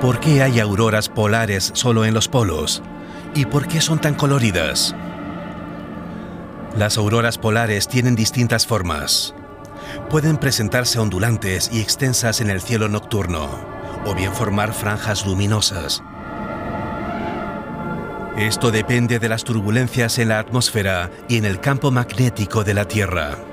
¿Por qué hay auroras polares solo en los polos? ¿Y por qué son tan coloridas? Las auroras polares tienen distintas formas. Pueden presentarse ondulantes y extensas en el cielo nocturno, o bien formar franjas luminosas. Esto depende de las turbulencias en la atmósfera y en el campo magnético de la Tierra.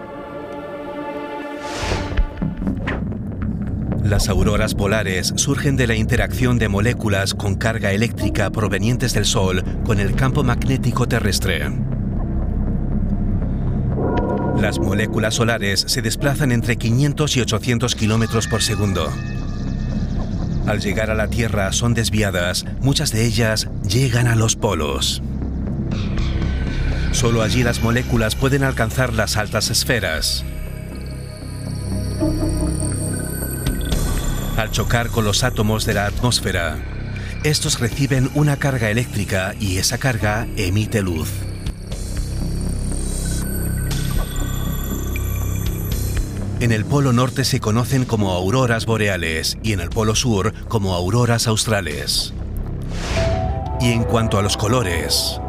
Las auroras polares surgen de la interacción de moléculas con carga eléctrica provenientes del Sol con el campo magnético terrestre. Las moléculas solares se desplazan entre 500 y 800 kilómetros por segundo. Al llegar a la Tierra son desviadas, muchas de ellas llegan a los polos. Solo allí las moléculas pueden alcanzar las altas esferas. Al chocar con los átomos de la atmósfera, estos reciben una carga eléctrica y esa carga emite luz. En el polo norte se conocen como auroras boreales y en el polo sur como auroras australes. Y en cuanto a los colores,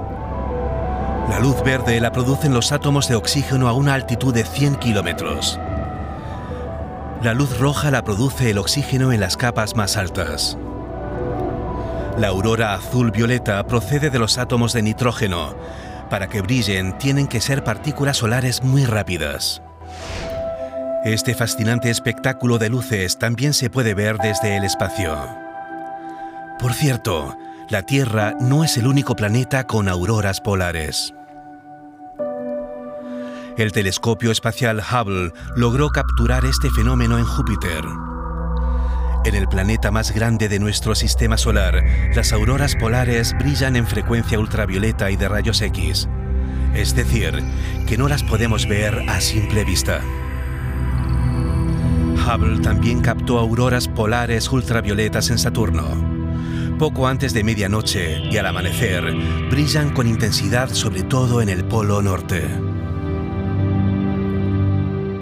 la luz verde la producen los átomos de oxígeno a una altitud de 100 kilómetros. La luz roja la produce el oxígeno en las capas más altas. La aurora azul-violeta procede de los átomos de nitrógeno. Para que brillen tienen que ser partículas solares muy rápidas. Este fascinante espectáculo de luces también se puede ver desde el espacio. Por cierto, la Tierra no es el único planeta con auroras polares. El telescopio espacial Hubble logró capturar este fenómeno en Júpiter. En el planeta más grande de nuestro sistema solar, las auroras polares brillan en frecuencia ultravioleta y de rayos X, es decir, que no las podemos ver a simple vista. Hubble también captó auroras polares ultravioletas en Saturno. Poco antes de medianoche y al amanecer, brillan con intensidad sobre todo en el polo norte.